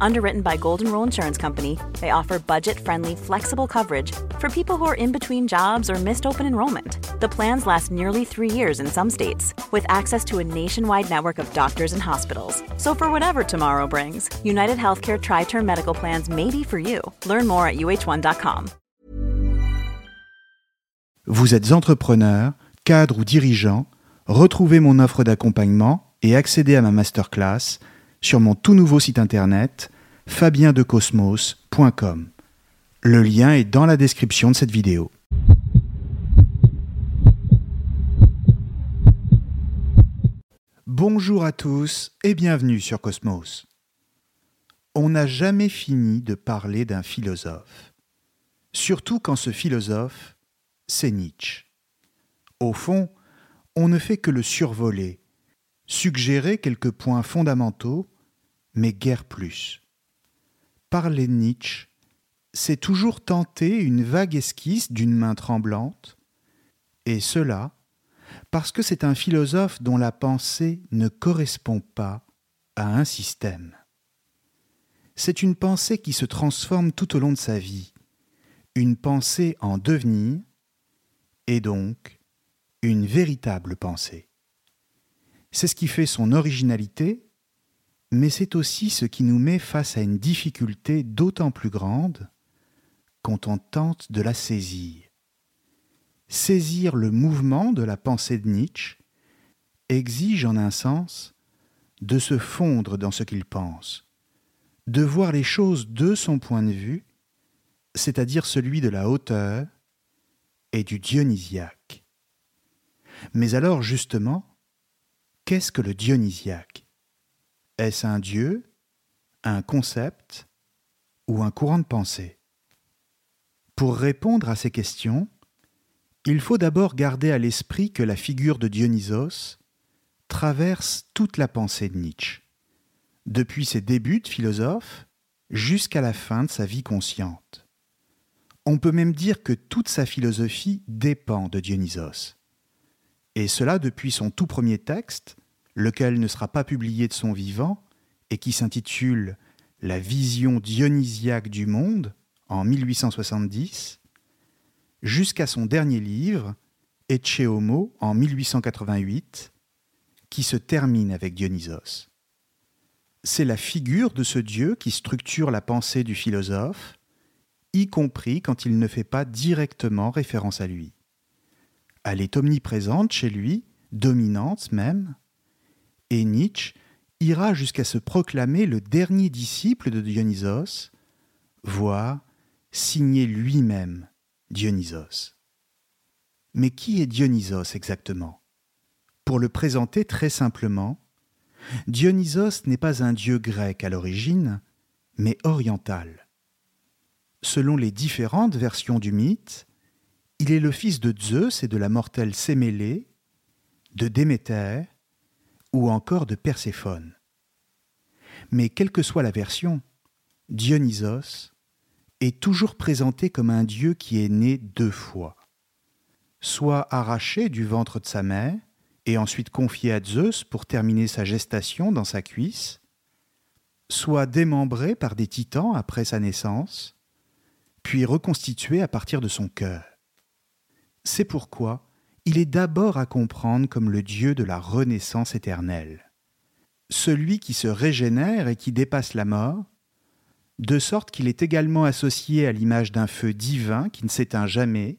Underwritten by Golden Rule Insurance Company, they offer budget friendly, flexible coverage for people who are in between jobs or missed open enrollment. The plans last nearly three years in some states, with access to a nationwide network of doctors and hospitals. So, for whatever tomorrow brings, United Healthcare Tri Term Medical Plans may be for you. Learn more at uh1.com. Vous êtes entrepreneur, cadre ou dirigeant, retrouvez mon offre d'accompagnement et accédez à ma masterclass sur mon tout nouveau site internet fabiendecosmos.com. Le lien est dans la description de cette vidéo. Bonjour à tous et bienvenue sur Cosmos. On n'a jamais fini de parler d'un philosophe, surtout quand ce philosophe, c'est Nietzsche. Au fond, on ne fait que le survoler, suggérer quelques points fondamentaux, mais guère plus. Parler Nietzsche, c'est toujours tenter une vague esquisse d'une main tremblante, et cela parce que c'est un philosophe dont la pensée ne correspond pas à un système. C'est une pensée qui se transforme tout au long de sa vie, une pensée en devenir, et donc une véritable pensée. C'est ce qui fait son originalité, mais c'est aussi ce qui nous met face à une difficulté d'autant plus grande quand on tente de la saisir. Saisir le mouvement de la pensée de Nietzsche exige en un sens de se fondre dans ce qu'il pense, de voir les choses de son point de vue, c'est-à-dire celui de la hauteur et du dionysiaque. Mais alors justement, qu'est-ce que le dionysiaque? Est-ce un dieu, un concept ou un courant de pensée? Pour répondre à ces questions, il faut d'abord garder à l'esprit que la figure de Dionysos traverse toute la pensée de Nietzsche, depuis ses débuts de philosophe jusqu'à la fin de sa vie consciente. On peut même dire que toute sa philosophie dépend de Dionysos. Et cela depuis son tout premier texte, lequel ne sera pas publié de son vivant, et qui s'intitule La vision dionysiaque du monde en 1870, jusqu'à son dernier livre, Ecce Homo, en 1888, qui se termine avec Dionysos. C'est la figure de ce Dieu qui structure la pensée du philosophe, y compris quand il ne fait pas directement référence à lui. Elle est omniprésente chez lui, dominante même, et Nietzsche ira jusqu'à se proclamer le dernier disciple de Dionysos, voire signer lui-même Dionysos. Mais qui est Dionysos exactement? Pour le présenter très simplement, Dionysos n'est pas un dieu grec à l'origine, mais oriental. Selon les différentes versions du mythe, il est le fils de Zeus et de la mortelle Sémélé, de Déméter ou encore de Perséphone. Mais quelle que soit la version, Dionysos est toujours présenté comme un dieu qui est né deux fois, soit arraché du ventre de sa mère et ensuite confié à Zeus pour terminer sa gestation dans sa cuisse, soit démembré par des titans après sa naissance, puis reconstitué à partir de son cœur. C'est pourquoi il est d'abord à comprendre comme le Dieu de la renaissance éternelle, celui qui se régénère et qui dépasse la mort, de sorte qu'il est également associé à l'image d'un feu divin qui ne s'éteint jamais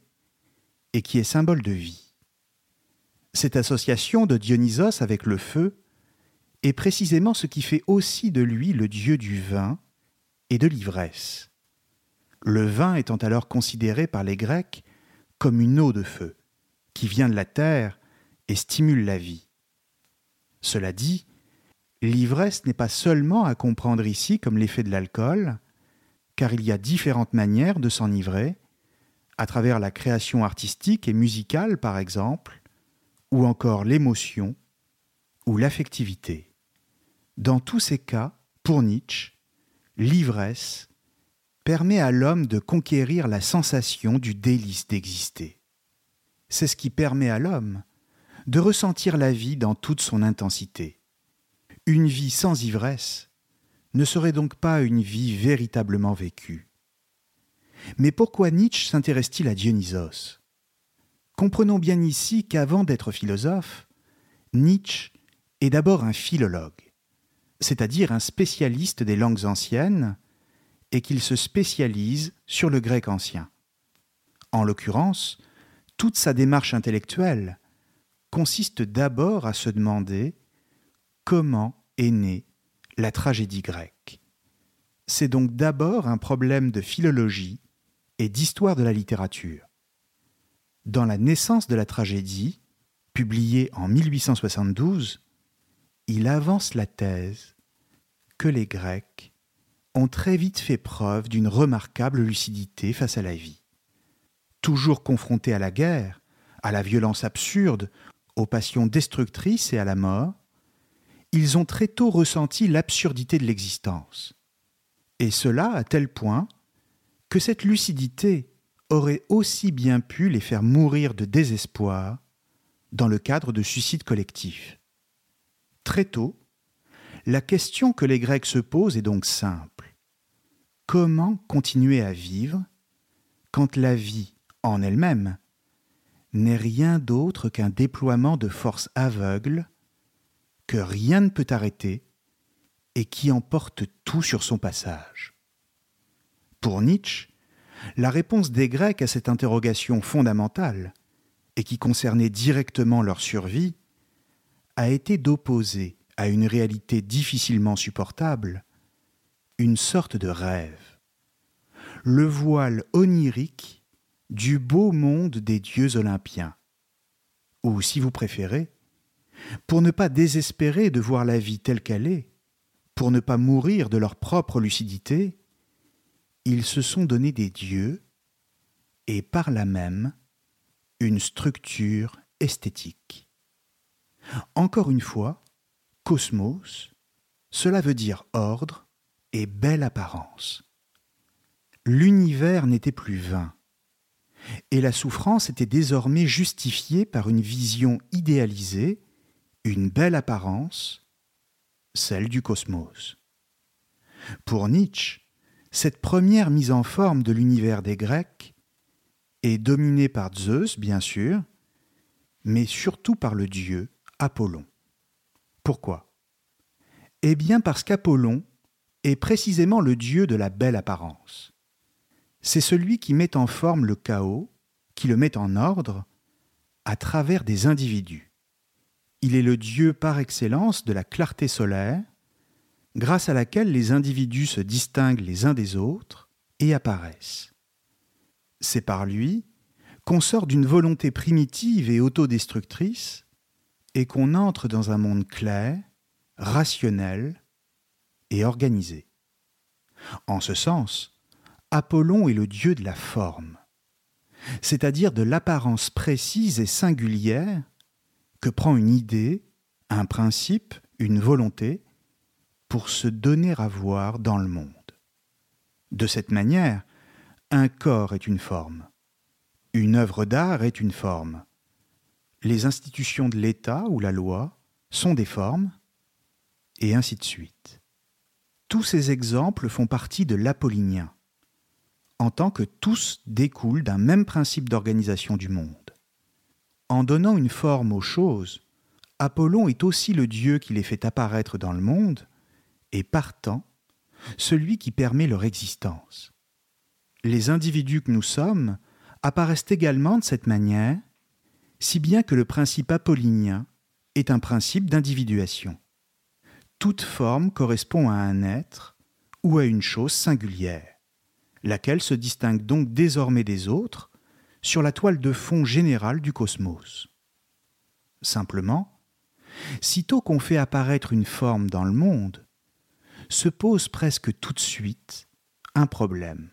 et qui est symbole de vie. Cette association de Dionysos avec le feu est précisément ce qui fait aussi de lui le dieu du vin et de l'ivresse. le vin étant alors considéré par les Grecs comme une eau de feu, qui vient de la terre et stimule la vie. Cela dit, l'ivresse n'est pas seulement à comprendre ici comme l'effet de l'alcool, car il y a différentes manières de s'enivrer, à travers la création artistique et musicale par exemple, ou encore l'émotion ou l'affectivité. Dans tous ces cas, pour Nietzsche, l'ivresse permet à l'homme de conquérir la sensation du délice d'exister. C'est ce qui permet à l'homme de ressentir la vie dans toute son intensité. Une vie sans ivresse ne serait donc pas une vie véritablement vécue. Mais pourquoi Nietzsche s'intéresse-t-il à Dionysos? Comprenons bien ici qu'avant d'être philosophe, Nietzsche est d'abord un philologue, c'est-à-dire un spécialiste des langues anciennes, et qu'il se spécialise sur le grec ancien. En l'occurrence, toute sa démarche intellectuelle consiste d'abord à se demander comment est née la tragédie grecque. C'est donc d'abord un problème de philologie et d'histoire de la littérature. Dans La naissance de la tragédie, publié en 1872, il avance la thèse que les Grecs ont très vite fait preuve d'une remarquable lucidité face à la vie. Toujours confrontés à la guerre, à la violence absurde, aux passions destructrices et à la mort, ils ont très tôt ressenti l'absurdité de l'existence. Et cela à tel point que cette lucidité aurait aussi bien pu les faire mourir de désespoir dans le cadre de suicides collectifs. Très tôt, la question que les Grecs se posent est donc simple. Comment continuer à vivre quand la vie, en elle-même, n'est rien d'autre qu'un déploiement de forces aveugles que rien ne peut arrêter et qui emporte tout sur son passage. Pour Nietzsche, la réponse des Grecs à cette interrogation fondamentale, et qui concernait directement leur survie, a été d'opposer à une réalité difficilement supportable une sorte de rêve, le voile onirique du beau monde des dieux olympiens. Ou, si vous préférez, pour ne pas désespérer de voir la vie telle qu'elle est, pour ne pas mourir de leur propre lucidité, ils se sont donné des dieux et par là même une structure esthétique. Encore une fois, cosmos, cela veut dire ordre et belle apparence. L'univers n'était plus vain, et la souffrance était désormais justifiée par une vision idéalisée, une belle apparence, celle du cosmos. Pour Nietzsche, cette première mise en forme de l'univers des Grecs est dominée par Zeus, bien sûr, mais surtout par le dieu Apollon. Pourquoi? Eh bien parce qu'Apollon est précisément le dieu de la belle apparence c'est celui qui met en forme le chaos, qui le met en ordre, à travers des individus. Il est le Dieu par excellence de la clarté solaire, grâce à laquelle les individus se distinguent les uns des autres et apparaissent. C'est par lui qu'on sort d'une volonté primitive et autodestructrice et qu'on entre dans un monde clair, rationnel et organisé. En ce sens, Apollon est le dieu de la forme, c'est-à-dire de l'apparence précise et singulière que prend une idée, un principe, une volonté, pour se donner à voir dans le monde. De cette manière, un corps est une forme, une œuvre d'art est une forme, les institutions de l'État ou la loi sont des formes, et ainsi de suite. Tous ces exemples font partie de l'apollinien, en tant que tous découlent d'un même principe d'organisation du monde. En donnant une forme aux choses, Apollon est aussi le Dieu qui les fait apparaître dans le monde, et partant, celui qui permet leur existence. Les individus que nous sommes apparaissent également de cette manière, si bien que le principe apollinien est un principe d'individuation. Toute forme correspond à un être ou à une chose singulière laquelle se distingue donc désormais des autres sur la toile de fond générale du cosmos. Simplement, sitôt qu'on fait apparaître une forme dans le monde, se pose presque tout de suite un problème.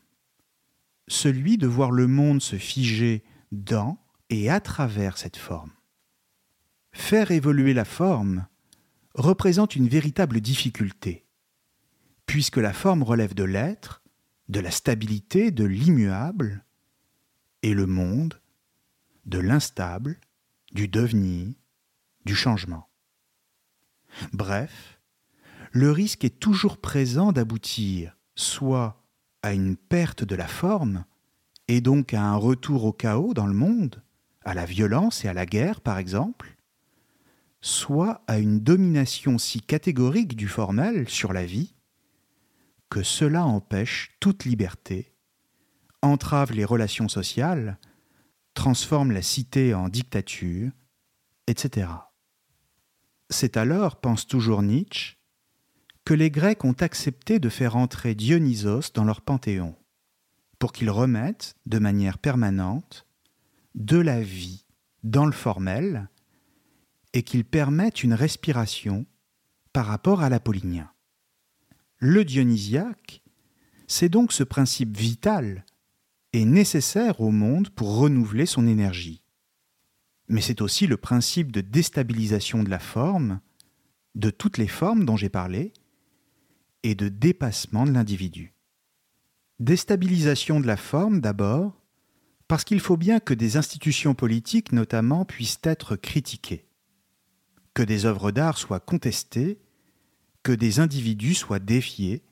Celui de voir le monde se figer dans et à travers cette forme. Faire évoluer la forme représente une véritable difficulté, puisque la forme relève de l'être, de la stabilité, de l'immuable, et le monde de l'instable, du devenir, du changement. Bref, le risque est toujours présent d'aboutir soit à une perte de la forme, et donc à un retour au chaos dans le monde, à la violence et à la guerre par exemple, soit à une domination si catégorique du formel sur la vie, que cela empêche toute liberté, entrave les relations sociales, transforme la cité en dictature, etc. C'est alors, pense toujours Nietzsche, que les Grecs ont accepté de faire entrer Dionysos dans leur panthéon, pour qu'ils remettent, de manière permanente, de la vie dans le formel et qu'il permette une respiration par rapport à l'apollinien. Le dionysiaque, c'est donc ce principe vital et nécessaire au monde pour renouveler son énergie. Mais c'est aussi le principe de déstabilisation de la forme, de toutes les formes dont j'ai parlé, et de dépassement de l'individu. Déstabilisation de la forme d'abord, parce qu'il faut bien que des institutions politiques notamment puissent être critiquées que des œuvres d'art soient contestées, que des individus soient défiés,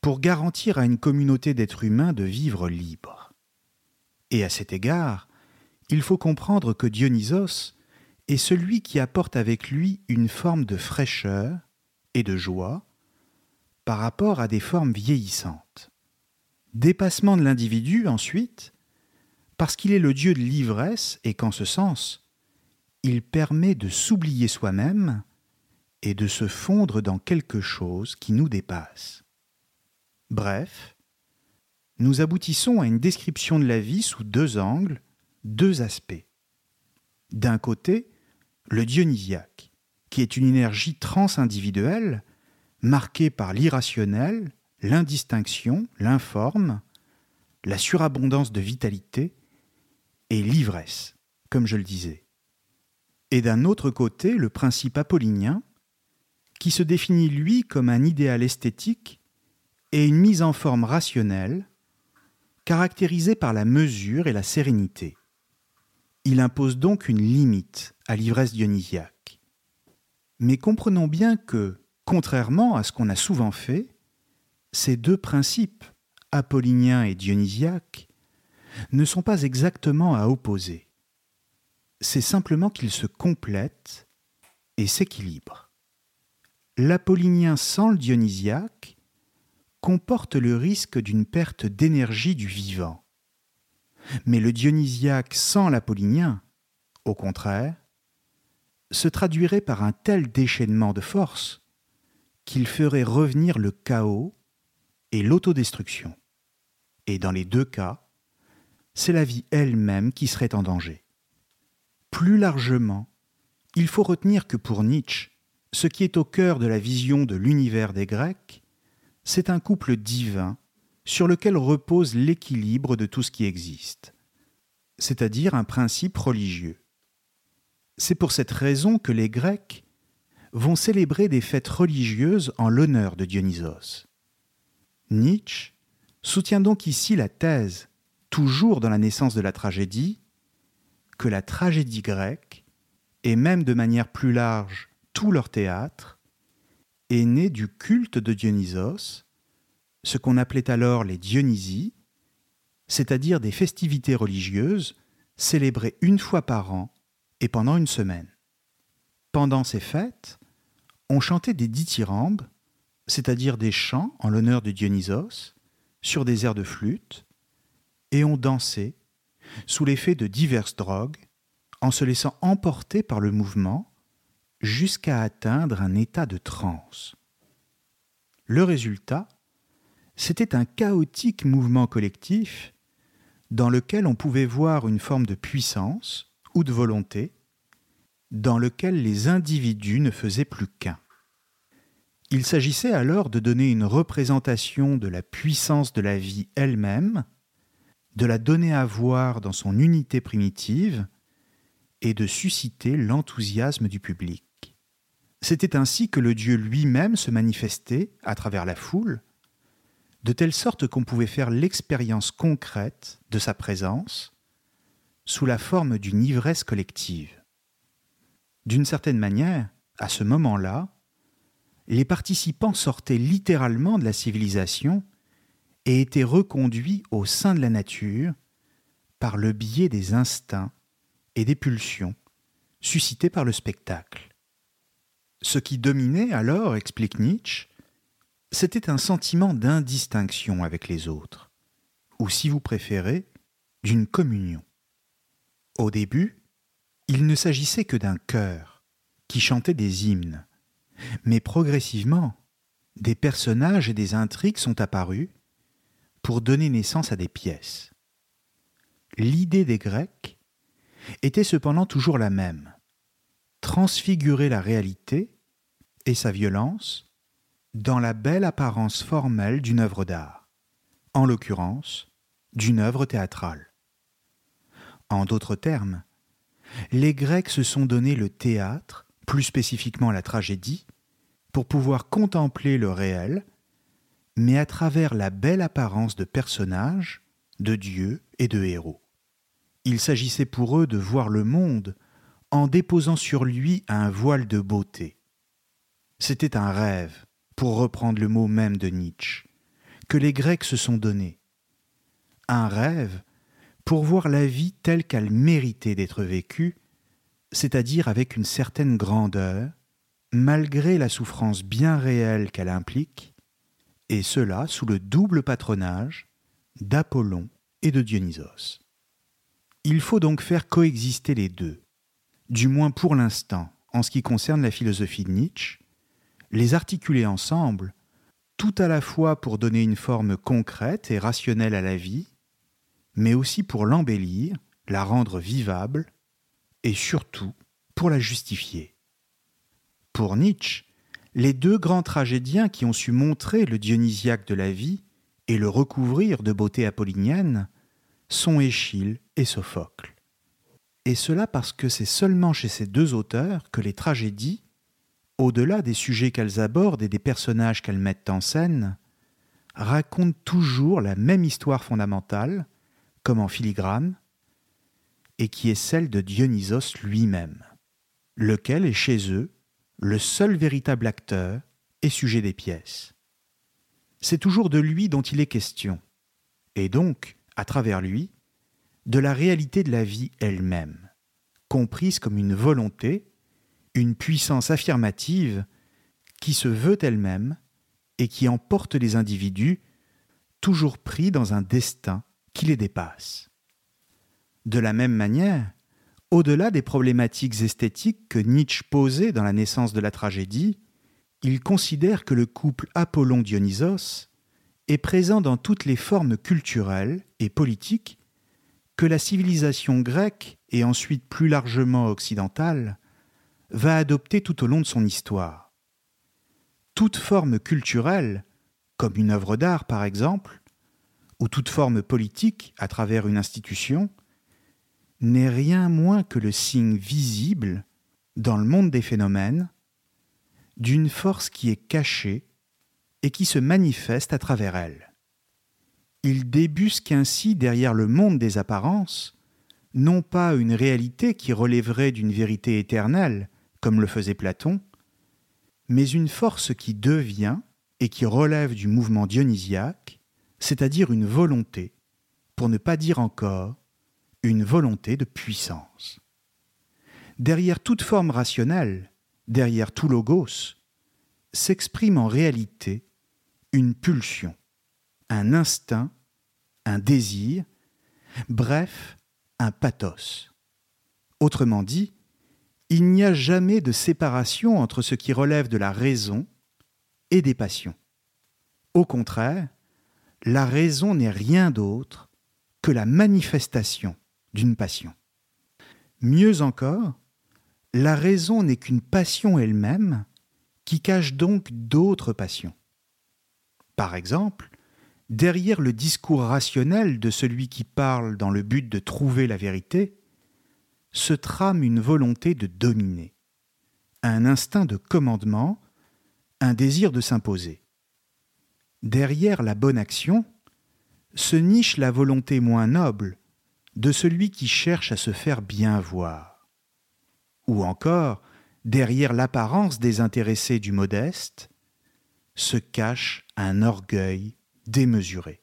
pour garantir à une communauté d'êtres humains de vivre libre. Et à cet égard, il faut comprendre que Dionysos est celui qui apporte avec lui une forme de fraîcheur et de joie par rapport à des formes vieillissantes. Dépassement de l'individu ensuite, parce qu'il est le dieu de l'ivresse et qu'en ce sens, il permet de s'oublier soi-même et de se fondre dans quelque chose qui nous dépasse. Bref, nous aboutissons à une description de la vie sous deux angles, deux aspects. D'un côté, le dionysiaque, qui est une énergie transindividuelle marquée par l'irrationnel, l'indistinction, l'informe, la surabondance de vitalité et l'ivresse, comme je le disais et d'un autre côté le principe apollinien, qui se définit lui comme un idéal esthétique et une mise en forme rationnelle, caractérisée par la mesure et la sérénité. Il impose donc une limite à l'ivresse dionysiaque. Mais comprenons bien que, contrairement à ce qu'on a souvent fait, ces deux principes, apollinien et dionysiaque, ne sont pas exactement à opposer c'est simplement qu'ils se complètent et s'équilibrent. L'apollinien sans le dionysiaque comporte le risque d'une perte d'énergie du vivant. Mais le dionysiaque sans l'apollinien, au contraire, se traduirait par un tel déchaînement de force qu'il ferait revenir le chaos et l'autodestruction. Et dans les deux cas, c'est la vie elle-même qui serait en danger. Plus largement, il faut retenir que pour Nietzsche, ce qui est au cœur de la vision de l'univers des Grecs, c'est un couple divin sur lequel repose l'équilibre de tout ce qui existe, c'est-à-dire un principe religieux. C'est pour cette raison que les Grecs vont célébrer des fêtes religieuses en l'honneur de Dionysos. Nietzsche soutient donc ici la thèse, toujours dans la naissance de la tragédie, que la tragédie grecque, et même de manière plus large tout leur théâtre, est né du culte de Dionysos, ce qu'on appelait alors les Dionysies, c'est-à-dire des festivités religieuses célébrées une fois par an et pendant une semaine. Pendant ces fêtes, on chantait des dithyrambes, c'est-à-dire des chants en l'honneur de Dionysos, sur des airs de flûte, et on dansait sous l'effet de diverses drogues, en se laissant emporter par le mouvement jusqu'à atteindre un état de transe. Le résultat, c'était un chaotique mouvement collectif dans lequel on pouvait voir une forme de puissance ou de volonté, dans lequel les individus ne faisaient plus qu'un. Il s'agissait alors de donner une représentation de la puissance de la vie elle-même, de la donner à voir dans son unité primitive et de susciter l'enthousiasme du public. C'était ainsi que le Dieu lui-même se manifestait à travers la foule, de telle sorte qu'on pouvait faire l'expérience concrète de sa présence sous la forme d'une ivresse collective. D'une certaine manière, à ce moment-là, les participants sortaient littéralement de la civilisation et étaient reconduits au sein de la nature par le biais des instincts et des pulsions suscités par le spectacle. Ce qui dominait alors, explique Nietzsche, c'était un sentiment d'indistinction avec les autres, ou si vous préférez, d'une communion. Au début, il ne s'agissait que d'un chœur qui chantait des hymnes, mais progressivement, des personnages et des intrigues sont apparus pour donner naissance à des pièces. L'idée des Grecs était cependant toujours la même transfigurer la réalité et sa violence dans la belle apparence formelle d'une œuvre d'art, en l'occurrence d'une œuvre théâtrale. En d'autres termes, les Grecs se sont donné le théâtre plus spécifiquement la tragédie, pour pouvoir contempler le réel, mais à travers la belle apparence de personnages, de dieux et de héros. Il s'agissait pour eux de voir le monde en déposant sur lui un voile de beauté. C'était un rêve, pour reprendre le mot même de Nietzsche, que les Grecs se sont donné. Un rêve pour voir la vie telle qu'elle méritait d'être vécue c'est-à-dire avec une certaine grandeur, malgré la souffrance bien réelle qu'elle implique, et cela sous le double patronage d'Apollon et de Dionysos. Il faut donc faire coexister les deux, du moins pour l'instant en ce qui concerne la philosophie de Nietzsche, les articuler ensemble, tout à la fois pour donner une forme concrète et rationnelle à la vie, mais aussi pour l'embellir, la rendre vivable et surtout pour la justifier. Pour Nietzsche, les deux grands tragédiens qui ont su montrer le dionysiaque de la vie et le recouvrir de beauté apollinienne sont Échille et Sophocle. Et cela parce que c'est seulement chez ces deux auteurs que les tragédies, au-delà des sujets qu'elles abordent et des personnages qu'elles mettent en scène, racontent toujours la même histoire fondamentale, comme en filigrane, et qui est celle de Dionysos lui-même, lequel est chez eux le seul véritable acteur et sujet des pièces. C'est toujours de lui dont il est question, et donc, à travers lui, de la réalité de la vie elle-même, comprise comme une volonté, une puissance affirmative qui se veut elle-même et qui emporte les individus toujours pris dans un destin qui les dépasse. De la même manière, au-delà des problématiques esthétiques que Nietzsche posait dans la naissance de la tragédie, il considère que le couple Apollon-Dionysos est présent dans toutes les formes culturelles et politiques que la civilisation grecque et ensuite plus largement occidentale va adopter tout au long de son histoire. Toute forme culturelle, comme une œuvre d'art par exemple, ou toute forme politique à travers une institution, n'est rien moins que le signe visible, dans le monde des phénomènes, d'une force qui est cachée et qui se manifeste à travers elle. Il débusque ainsi derrière le monde des apparences, non pas une réalité qui relèverait d'une vérité éternelle, comme le faisait Platon, mais une force qui devient et qui relève du mouvement dionysiaque, c'est-à-dire une volonté, pour ne pas dire encore une volonté de puissance. Derrière toute forme rationnelle, derrière tout logos, s'exprime en réalité une pulsion, un instinct, un désir, bref, un pathos. Autrement dit, il n'y a jamais de séparation entre ce qui relève de la raison et des passions. Au contraire, la raison n'est rien d'autre que la manifestation d'une passion. Mieux encore, la raison n'est qu'une passion elle-même qui cache donc d'autres passions. Par exemple, derrière le discours rationnel de celui qui parle dans le but de trouver la vérité, se trame une volonté de dominer, un instinct de commandement, un désir de s'imposer. Derrière la bonne action se niche la volonté moins noble de celui qui cherche à se faire bien voir. Ou encore, derrière l'apparence désintéressée du modeste, se cache un orgueil démesuré.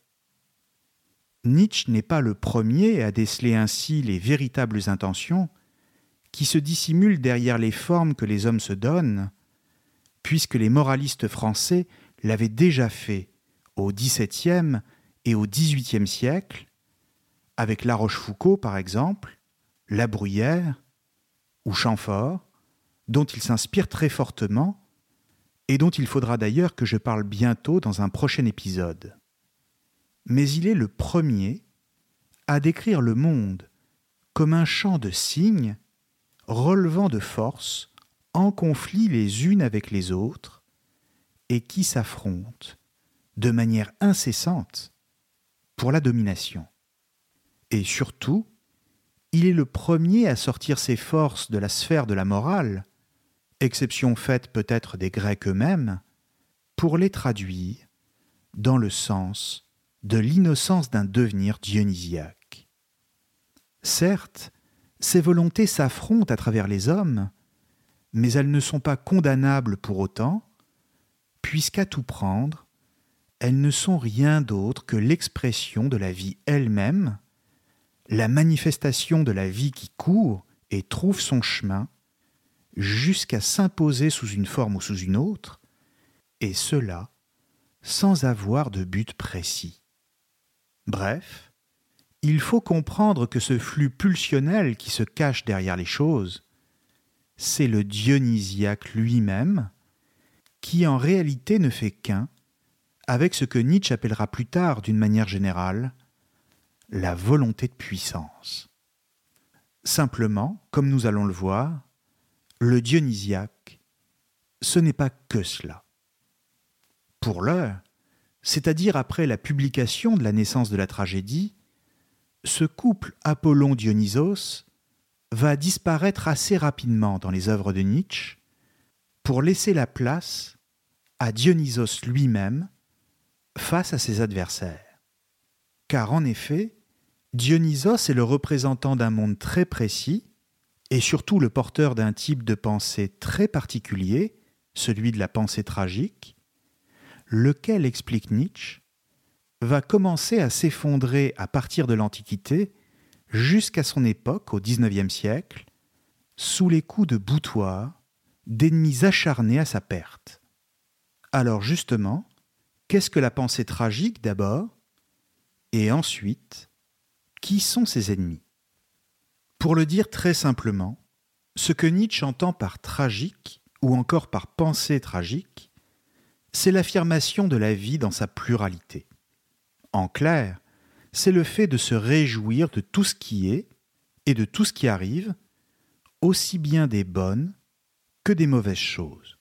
Nietzsche n'est pas le premier à déceler ainsi les véritables intentions qui se dissimulent derrière les formes que les hommes se donnent, puisque les moralistes français l'avaient déjà fait au XVIIe et au XVIIIe siècle, avec La Rochefoucauld par exemple, La Bruyère ou Chamfort, dont il s'inspire très fortement et dont il faudra d'ailleurs que je parle bientôt dans un prochain épisode. Mais il est le premier à décrire le monde comme un champ de signes relevant de forces en conflit les unes avec les autres et qui s'affrontent de manière incessante pour la domination. Et surtout, il est le premier à sortir ses forces de la sphère de la morale exception faite peut-être des Grecs eux-mêmes, pour les traduire dans le sens de l'innocence d'un devenir dionysiaque. Certes, ces volontés s'affrontent à travers les hommes, mais elles ne sont pas condamnables pour autant, puisqu'à tout prendre, elles ne sont rien d'autre que l'expression de la vie elle-même, la manifestation de la vie qui court et trouve son chemin jusqu'à s'imposer sous une forme ou sous une autre, et cela sans avoir de but précis. Bref, il faut comprendre que ce flux pulsionnel qui se cache derrière les choses, c'est le dionysiaque lui-même, qui en réalité ne fait qu'un avec ce que Nietzsche appellera plus tard d'une manière générale la volonté de puissance. Simplement, comme nous allons le voir, le dionysiaque, ce n'est pas que cela. Pour l'heure, c'est-à-dire après la publication de la naissance de la tragédie, ce couple Apollon-Dionysos va disparaître assez rapidement dans les œuvres de Nietzsche pour laisser la place à Dionysos lui-même face à ses adversaires. Car en effet, Dionysos est le représentant d'un monde très précis et surtout le porteur d'un type de pensée très particulier, celui de la pensée tragique, lequel, explique Nietzsche, va commencer à s'effondrer à partir de l'Antiquité jusqu'à son époque, au XIXe siècle, sous les coups de boutoir d'ennemis acharnés à sa perte. Alors justement, qu'est-ce que la pensée tragique d'abord? Et ensuite, qui sont ses ennemis? Pour le dire très simplement, ce que Nietzsche entend par tragique, ou encore par pensée tragique, c'est l'affirmation de la vie dans sa pluralité. En clair, c'est le fait de se réjouir de tout ce qui est et de tout ce qui arrive, aussi bien des bonnes que des mauvaises choses.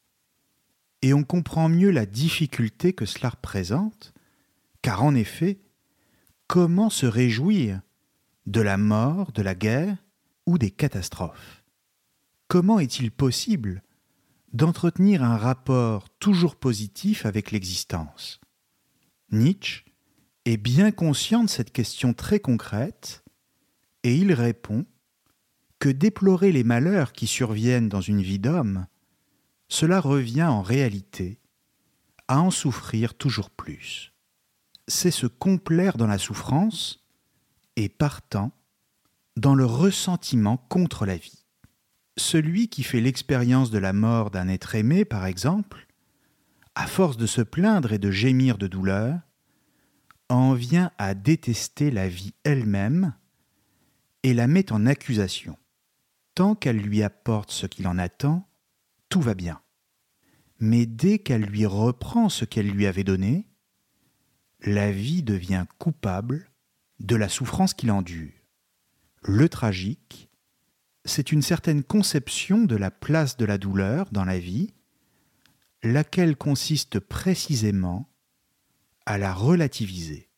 Et on comprend mieux la difficulté que cela représente, car en effet, comment se réjouir de la mort, de la guerre, ou des catastrophes? Comment est-il possible d'entretenir un rapport toujours positif avec l'existence Nietzsche est bien conscient de cette question très concrète et il répond que déplorer les malheurs qui surviennent dans une vie d'homme, cela revient en réalité à en souffrir toujours plus. C'est se complaire dans la souffrance et partant dans le ressentiment contre la vie. Celui qui fait l'expérience de la mort d'un être aimé, par exemple, à force de se plaindre et de gémir de douleur, en vient à détester la vie elle-même et la met en accusation. Tant qu'elle lui apporte ce qu'il en attend, tout va bien. Mais dès qu'elle lui reprend ce qu'elle lui avait donné, la vie devient coupable de la souffrance qu'il endure. Le tragique, c'est une certaine conception de la place de la douleur dans la vie, laquelle consiste précisément à la relativiser.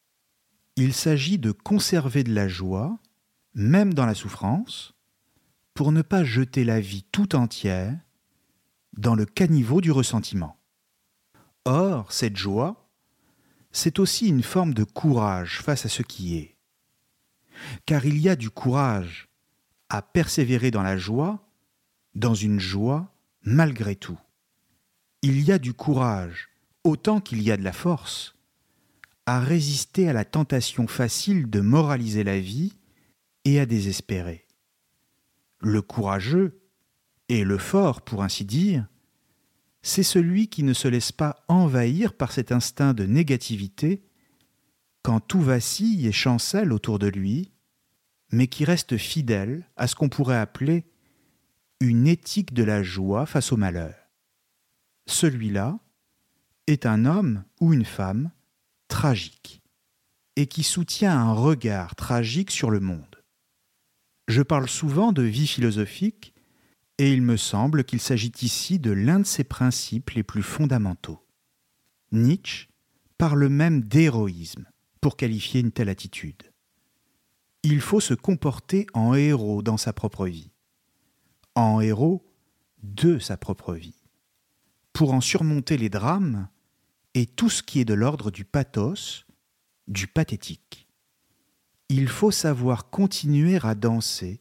Il s'agit de conserver de la joie, même dans la souffrance, pour ne pas jeter la vie tout entière dans le caniveau du ressentiment. Or, cette joie, c'est aussi une forme de courage face à ce qui est. Car il y a du courage à persévérer dans la joie, dans une joie malgré tout. Il y a du courage, autant qu'il y a de la force, à résister à la tentation facile de moraliser la vie et à désespérer. Le courageux, et le fort pour ainsi dire, c'est celui qui ne se laisse pas envahir par cet instinct de négativité quand tout vacille et chancelle autour de lui, mais qui reste fidèle à ce qu'on pourrait appeler une éthique de la joie face au malheur. Celui-là est un homme ou une femme tragique et qui soutient un regard tragique sur le monde. Je parle souvent de vie philosophique et il me semble qu'il s'agit ici de l'un de ses principes les plus fondamentaux. Nietzsche parle même d'héroïsme pour qualifier une telle attitude. Il faut se comporter en héros dans sa propre vie, en héros de sa propre vie, pour en surmonter les drames et tout ce qui est de l'ordre du pathos, du pathétique. Il faut savoir continuer à danser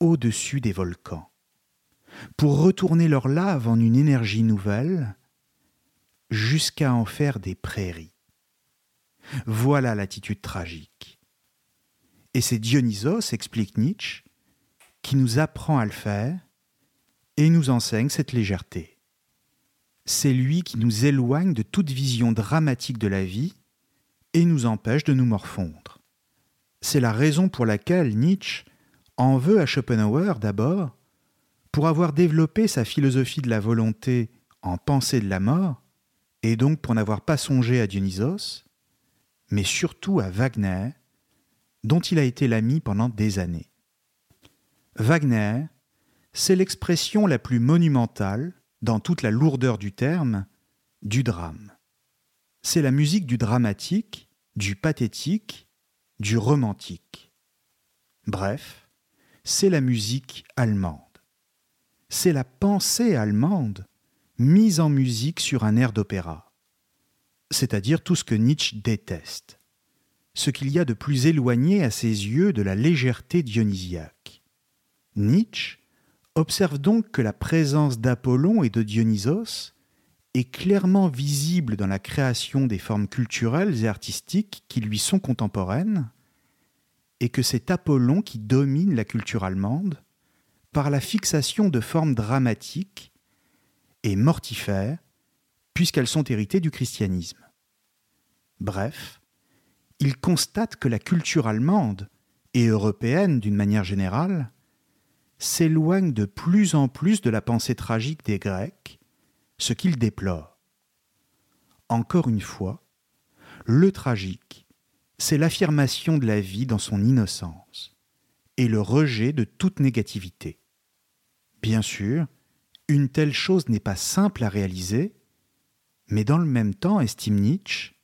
au-dessus des volcans pour retourner leur lave en une énergie nouvelle, jusqu'à en faire des prairies. Voilà l'attitude tragique. Et c'est Dionysos, explique Nietzsche, qui nous apprend à le faire et nous enseigne cette légèreté. C'est lui qui nous éloigne de toute vision dramatique de la vie et nous empêche de nous morfondre. C'est la raison pour laquelle Nietzsche en veut à Schopenhauer d'abord pour avoir développé sa philosophie de la volonté en pensée de la mort, et donc pour n'avoir pas songé à Dionysos, mais surtout à Wagner, dont il a été l'ami pendant des années. Wagner, c'est l'expression la plus monumentale, dans toute la lourdeur du terme, du drame. C'est la musique du dramatique, du pathétique, du romantique. Bref, c'est la musique allemande c'est la pensée allemande mise en musique sur un air d'opéra, c'est-à-dire tout ce que Nietzsche déteste, ce qu'il y a de plus éloigné à ses yeux de la légèreté dionysiaque. Nietzsche observe donc que la présence d'Apollon et de Dionysos est clairement visible dans la création des formes culturelles et artistiques qui lui sont contemporaines, et que c'est Apollon qui domine la culture allemande, par la fixation de formes dramatiques et mortifères, puisqu'elles sont héritées du christianisme. Bref, il constate que la culture allemande, et européenne d'une manière générale, s'éloigne de plus en plus de la pensée tragique des Grecs, ce qu'il déplore. Encore une fois, le tragique, c'est l'affirmation de la vie dans son innocence et le rejet de toute négativité. Bien sûr, une telle chose n'est pas simple à réaliser, mais dans le même temps, estime Nietzsche,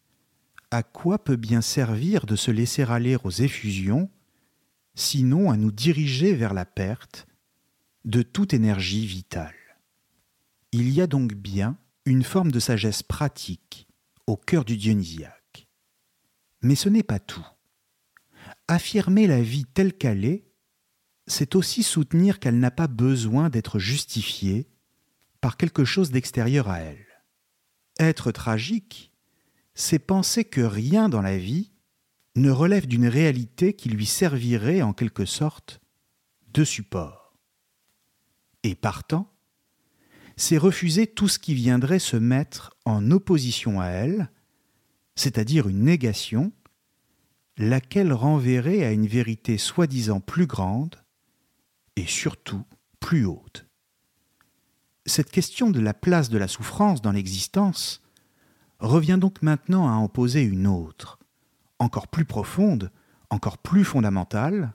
à quoi peut bien servir de se laisser aller aux effusions, sinon à nous diriger vers la perte de toute énergie vitale? Il y a donc bien une forme de sagesse pratique au cœur du dionysiaque. Mais ce n'est pas tout. Affirmer la vie telle qu'elle est c'est aussi soutenir qu'elle n'a pas besoin d'être justifiée par quelque chose d'extérieur à elle. Être tragique, c'est penser que rien dans la vie ne relève d'une réalité qui lui servirait en quelque sorte de support. Et partant, c'est refuser tout ce qui viendrait se mettre en opposition à elle, c'est-à-dire une négation, laquelle renverrait à une vérité soi-disant plus grande, et surtout plus haute. Cette question de la place de la souffrance dans l'existence revient donc maintenant à en poser une autre, encore plus profonde, encore plus fondamentale.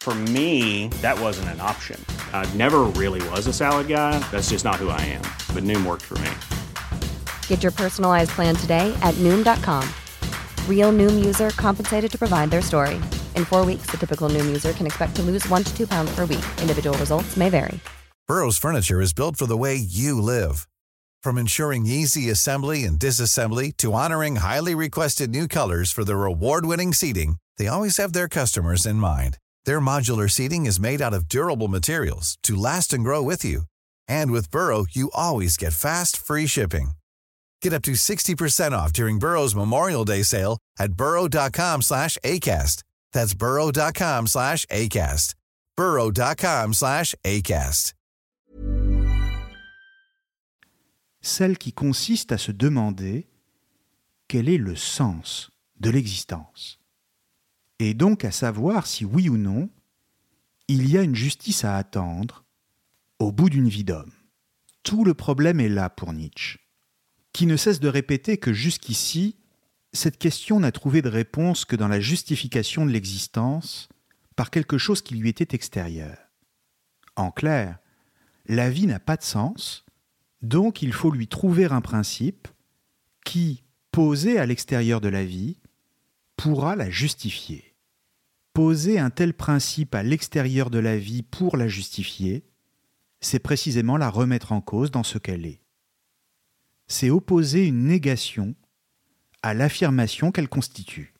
For me, that wasn't an option. I never really was a salad guy. That's just not who I am. But Noom worked for me. Get your personalized plan today at Noom.com. Real Noom user compensated to provide their story. In four weeks, the typical Noom user can expect to lose one to two pounds per week. Individual results may vary. Burrow's furniture is built for the way you live. From ensuring easy assembly and disassembly to honoring highly requested new colors for their award-winning seating, they always have their customers in mind. Their modular seating is made out of durable materials to last and grow with you. And with Burrow, you always get fast, free shipping. Get up to 60% off during Burrow's Memorial Day sale at burrow.com slash ACAST. That's burrow.com slash ACAST. burrow.com slash ACAST. Celle qui consiste à se demander quel est le sens de l'existence. Et donc à savoir si oui ou non, il y a une justice à attendre au bout d'une vie d'homme. Tout le problème est là pour Nietzsche, qui ne cesse de répéter que jusqu'ici, cette question n'a trouvé de réponse que dans la justification de l'existence par quelque chose qui lui était extérieur. En clair, la vie n'a pas de sens, donc il faut lui trouver un principe qui, posé à l'extérieur de la vie, pourra la justifier. Poser un tel principe à l'extérieur de la vie pour la justifier, c'est précisément la remettre en cause dans ce qu'elle est. C'est opposer une négation à l'affirmation qu'elle constitue.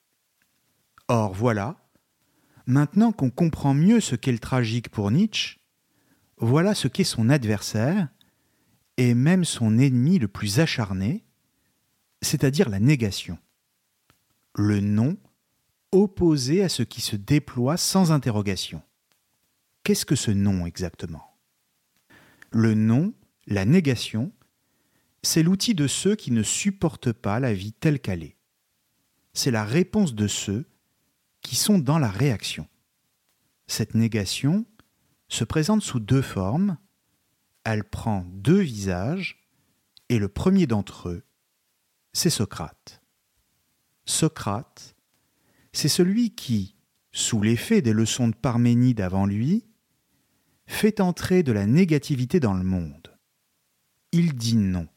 Or voilà, maintenant qu'on comprend mieux ce qu'est le tragique pour Nietzsche, voilà ce qu'est son adversaire, et même son ennemi le plus acharné, c'est-à-dire la négation. Le non opposé à ce qui se déploie sans interrogation. Qu'est-ce que ce non exactement? Le non, la négation, c'est l'outil de ceux qui ne supportent pas la vie telle qu'elle est. C'est la réponse de ceux qui sont dans la réaction. Cette négation se présente sous deux formes, elle prend deux visages, et le premier d'entre eux, c'est Socrate. Socrate, c'est celui qui, sous l'effet des leçons de Parménide avant lui, fait entrer de la négativité dans le monde. Il dit non.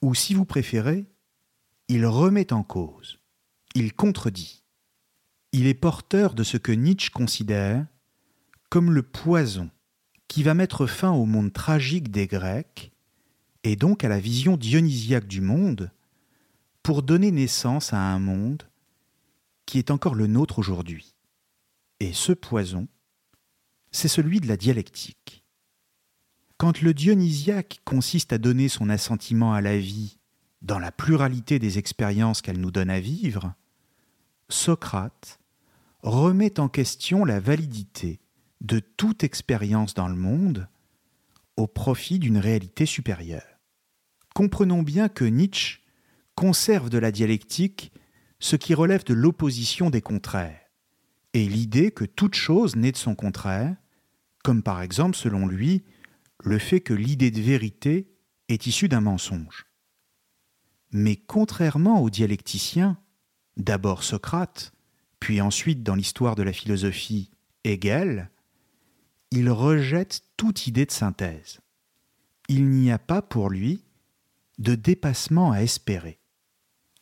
Ou si vous préférez, il remet en cause, il contredit. Il est porteur de ce que Nietzsche considère comme le poison qui va mettre fin au monde tragique des Grecs et donc à la vision dionysiaque du monde pour donner naissance à un monde qui est encore le nôtre aujourd'hui. Et ce poison, c'est celui de la dialectique. Quand le dionysiaque consiste à donner son assentiment à la vie dans la pluralité des expériences qu'elle nous donne à vivre, Socrate remet en question la validité de toute expérience dans le monde au profit d'une réalité supérieure. Comprenons bien que Nietzsche conserve de la dialectique ce qui relève de l'opposition des contraires, et l'idée que toute chose naît de son contraire, comme par exemple, selon lui, le fait que l'idée de vérité est issue d'un mensonge. Mais contrairement aux dialecticiens, d'abord Socrate, puis ensuite dans l'histoire de la philosophie Hegel, il rejette toute idée de synthèse. Il n'y a pas pour lui de dépassement à espérer.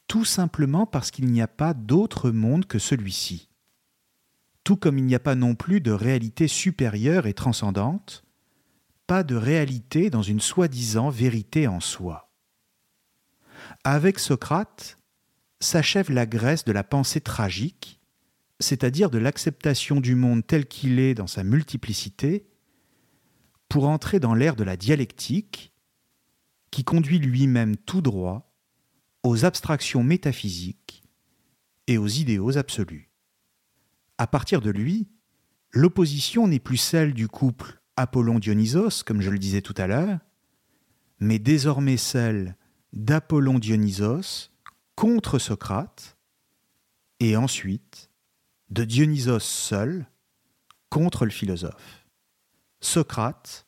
Tout simplement parce qu'il n'y a pas d'autre monde que celui-ci. Tout comme il n'y a pas non plus de réalité supérieure et transcendante, pas de réalité dans une soi-disant vérité en soi. Avec Socrate s'achève la Grèce de la pensée tragique, c'est-à-dire de l'acceptation du monde tel qu'il est dans sa multiplicité, pour entrer dans l'ère de la dialectique, qui conduit lui-même tout droit aux abstractions métaphysiques et aux idéaux absolus. À partir de lui, l'opposition n'est plus celle du couple Apollon-Dionysos, comme je le disais tout à l'heure, mais désormais celle d'Apollon-Dionysos contre Socrate, et ensuite de Dionysos seul contre le philosophe. Socrate,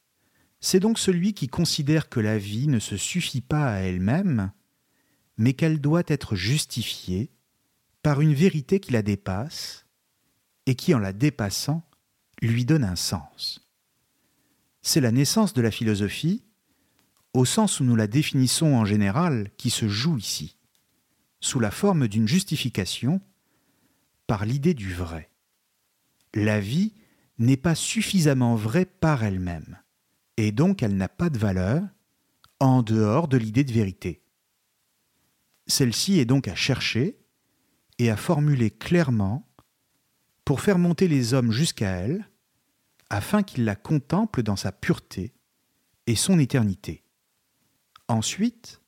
c'est donc celui qui considère que la vie ne se suffit pas à elle-même, mais qu'elle doit être justifiée par une vérité qui la dépasse et qui, en la dépassant, lui donne un sens. C'est la naissance de la philosophie, au sens où nous la définissons en général, qui se joue ici, sous la forme d'une justification par l'idée du vrai. La vie n'est pas suffisamment vraie par elle-même, et donc elle n'a pas de valeur en dehors de l'idée de vérité. Celle-ci est donc à chercher et à formuler clairement pour faire monter les hommes jusqu'à elle, afin qu'ils la contemplent dans sa pureté et son éternité. Ensuite,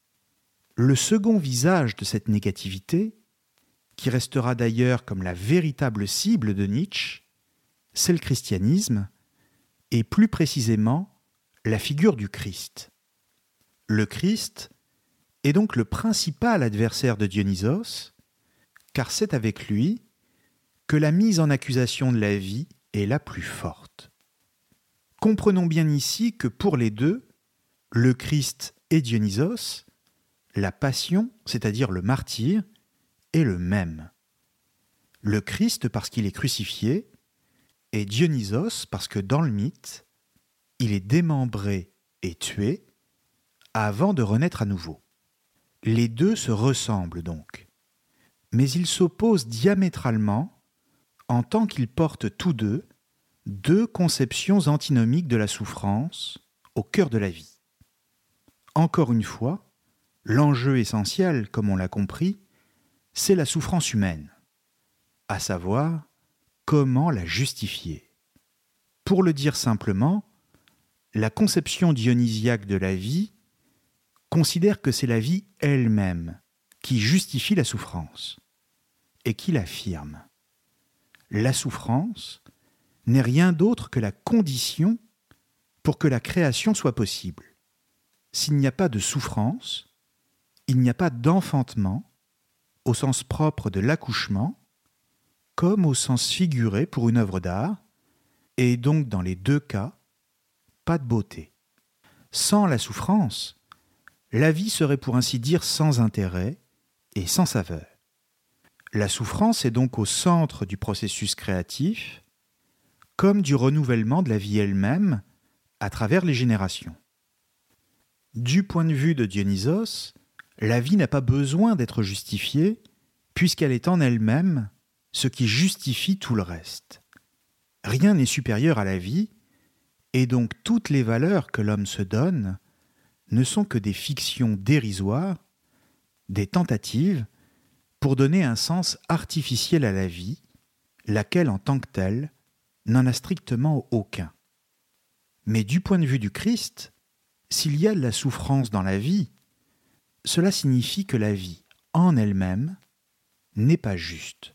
le second visage de cette négativité, qui restera d'ailleurs comme la véritable cible de Nietzsche, c'est le christianisme, et plus précisément la figure du Christ. Le Christ est donc le principal adversaire de Dionysos, car c'est avec lui que la mise en accusation de la vie est la plus forte. Comprenons bien ici que pour les deux, le Christ et Dionysos, la passion, c'est-à-dire le martyr, est le même. Le Christ parce qu'il est crucifié, et Dionysos parce que dans le mythe, il est démembré et tué avant de renaître à nouveau. Les deux se ressemblent donc, mais ils s'opposent diamétralement en tant qu'ils portent tous deux deux conceptions antinomiques de la souffrance au cœur de la vie. Encore une fois, l'enjeu essentiel, comme on l'a compris, c'est la souffrance humaine, à savoir comment la justifier. Pour le dire simplement, la conception dionysiaque de la vie considère que c'est la vie elle-même qui justifie la souffrance et qui l'affirme. La souffrance n'est rien d'autre que la condition pour que la création soit possible. S'il n'y a pas de souffrance, il n'y a pas d'enfantement, au sens propre de l'accouchement, comme au sens figuré pour une œuvre d'art, et donc dans les deux cas, pas de beauté. Sans la souffrance, la vie serait pour ainsi dire sans intérêt et sans saveur. La souffrance est donc au centre du processus créatif, comme du renouvellement de la vie elle-même à travers les générations. Du point de vue de Dionysos, la vie n'a pas besoin d'être justifiée, puisqu'elle est en elle-même ce qui justifie tout le reste. Rien n'est supérieur à la vie, et donc toutes les valeurs que l'homme se donne ne sont que des fictions dérisoires, des tentatives pour donner un sens artificiel à la vie, laquelle en tant que telle n'en a strictement aucun. Mais du point de vue du Christ, s'il y a de la souffrance dans la vie, cela signifie que la vie en elle-même n'est pas juste,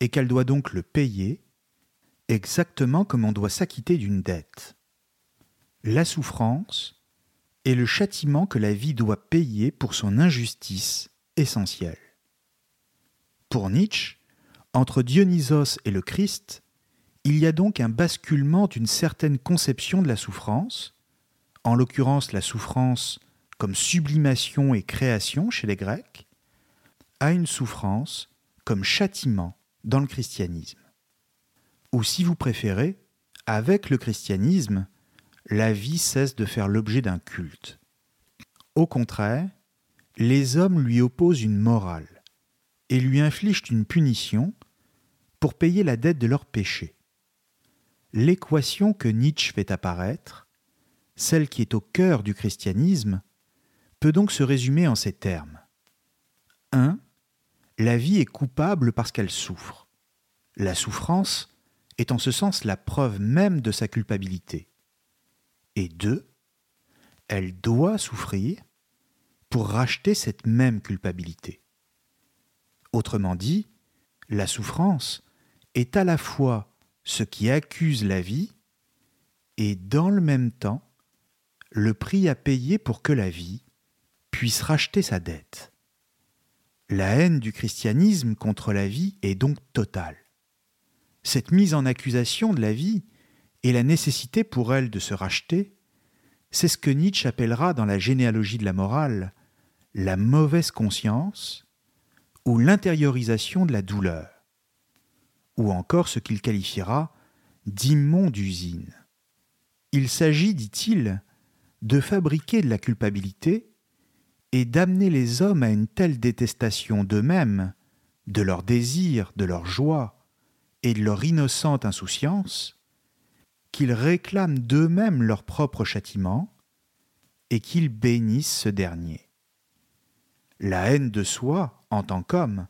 et qu'elle doit donc le payer exactement comme on doit s'acquitter d'une dette. La souffrance est le châtiment que la vie doit payer pour son injustice essentielle. Pour Nietzsche, entre Dionysos et le Christ, il y a donc un basculement d'une certaine conception de la souffrance, en l'occurrence la souffrance comme sublimation et création chez les Grecs, à une souffrance comme châtiment dans le christianisme. Ou si vous préférez, avec le christianisme, la vie cesse de faire l'objet d'un culte. Au contraire, les hommes lui opposent une morale et lui infligent une punition pour payer la dette de leur péché. L'équation que Nietzsche fait apparaître, celle qui est au cœur du christianisme, peut donc se résumer en ces termes. 1. La vie est coupable parce qu'elle souffre. La souffrance est en ce sens la preuve même de sa culpabilité. Et 2. Elle doit souffrir pour racheter cette même culpabilité. Autrement dit, la souffrance est à la fois ce qui accuse la vie et dans le même temps le prix à payer pour que la vie puisse racheter sa dette. La haine du christianisme contre la vie est donc totale. Cette mise en accusation de la vie et la nécessité pour elle de se racheter, c'est ce que Nietzsche appellera dans la généalogie de la morale la mauvaise conscience ou l'intériorisation de la douleur, ou encore ce qu'il qualifiera d'immonde usine. Il s'agit, dit-il, de fabriquer de la culpabilité et d'amener les hommes à une telle détestation d'eux-mêmes, de leurs désirs, de leur joie et de leur innocente insouciance, qu'ils réclament d'eux-mêmes leur propre châtiment et qu'ils bénissent ce dernier. La haine de soi, en tant qu'homme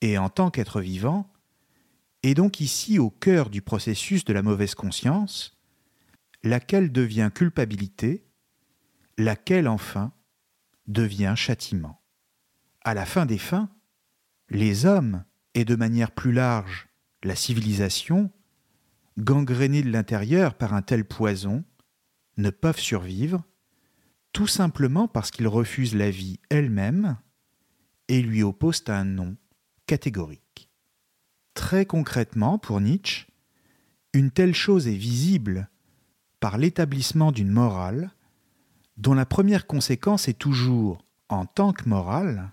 et en tant qu'être vivant, est donc ici au cœur du processus de la mauvaise conscience, laquelle devient culpabilité, laquelle enfin devient châtiment. À la fin des fins, les hommes, et de manière plus large la civilisation, gangrénés de l'intérieur par un tel poison, ne peuvent survivre, tout simplement parce qu'ils refusent la vie elle-même et lui oppose un nom catégorique. Très concrètement, pour Nietzsche, une telle chose est visible par l'établissement d'une morale dont la première conséquence est toujours, en tant que morale,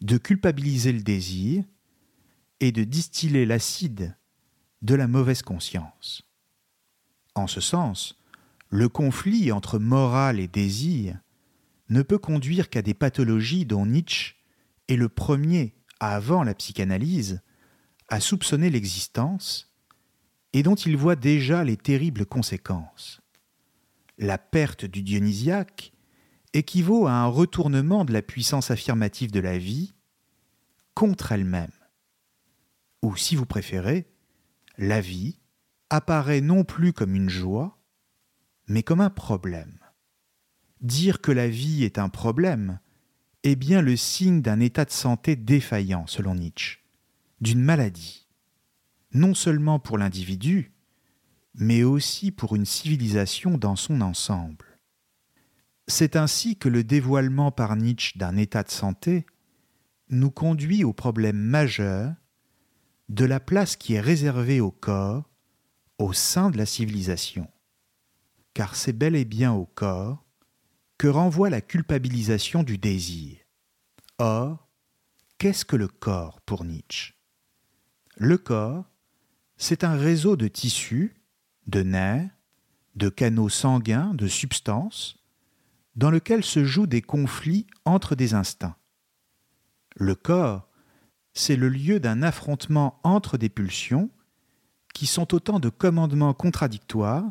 de culpabiliser le désir et de distiller l'acide de la mauvaise conscience. En ce sens, le conflit entre morale et désir ne peut conduire qu'à des pathologies dont Nietzsche est le premier, avant la psychanalyse, à soupçonner l'existence et dont il voit déjà les terribles conséquences. La perte du dionysiaque équivaut à un retournement de la puissance affirmative de la vie contre elle-même. Ou si vous préférez, la vie apparaît non plus comme une joie, mais comme un problème. Dire que la vie est un problème est bien le signe d'un état de santé défaillant, selon Nietzsche, d'une maladie, non seulement pour l'individu, mais aussi pour une civilisation dans son ensemble. C'est ainsi que le dévoilement par Nietzsche d'un état de santé nous conduit au problème majeur de la place qui est réservée au corps au sein de la civilisation. Car c'est bel et bien au corps que renvoie la culpabilisation du désir. Or, qu'est-ce que le corps pour Nietzsche? Le corps, c'est un réseau de tissus, de nerfs, de canaux sanguins, de substances, dans lequel se jouent des conflits entre des instincts. Le corps, c'est le lieu d'un affrontement entre des pulsions qui sont autant de commandements contradictoires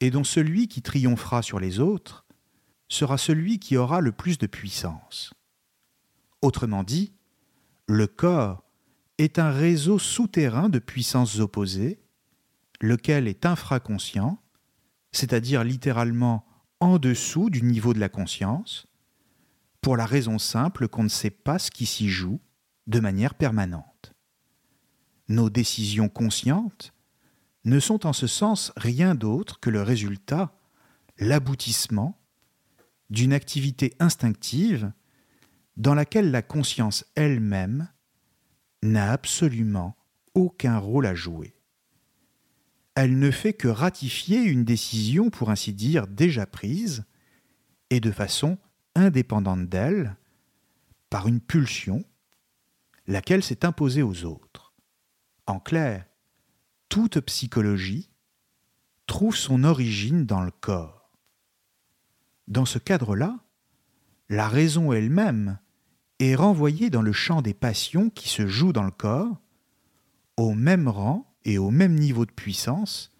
et dont celui qui triomphera sur les autres sera celui qui aura le plus de puissance. Autrement dit, le corps est un réseau souterrain de puissances opposées, lequel est infraconscient, c'est-à-dire littéralement en dessous du niveau de la conscience, pour la raison simple qu'on ne sait pas ce qui s'y joue de manière permanente. Nos décisions conscientes ne sont en ce sens rien d'autre que le résultat, l'aboutissement d'une activité instinctive dans laquelle la conscience elle-même n'a absolument aucun rôle à jouer. Elle ne fait que ratifier une décision, pour ainsi dire, déjà prise, et de façon indépendante d'elle, par une pulsion, laquelle s'est imposée aux autres. En clair, toute psychologie trouve son origine dans le corps. Dans ce cadre-là, la raison elle-même est renvoyée dans le champ des passions qui se jouent dans le corps, au même rang et au même niveau de puissance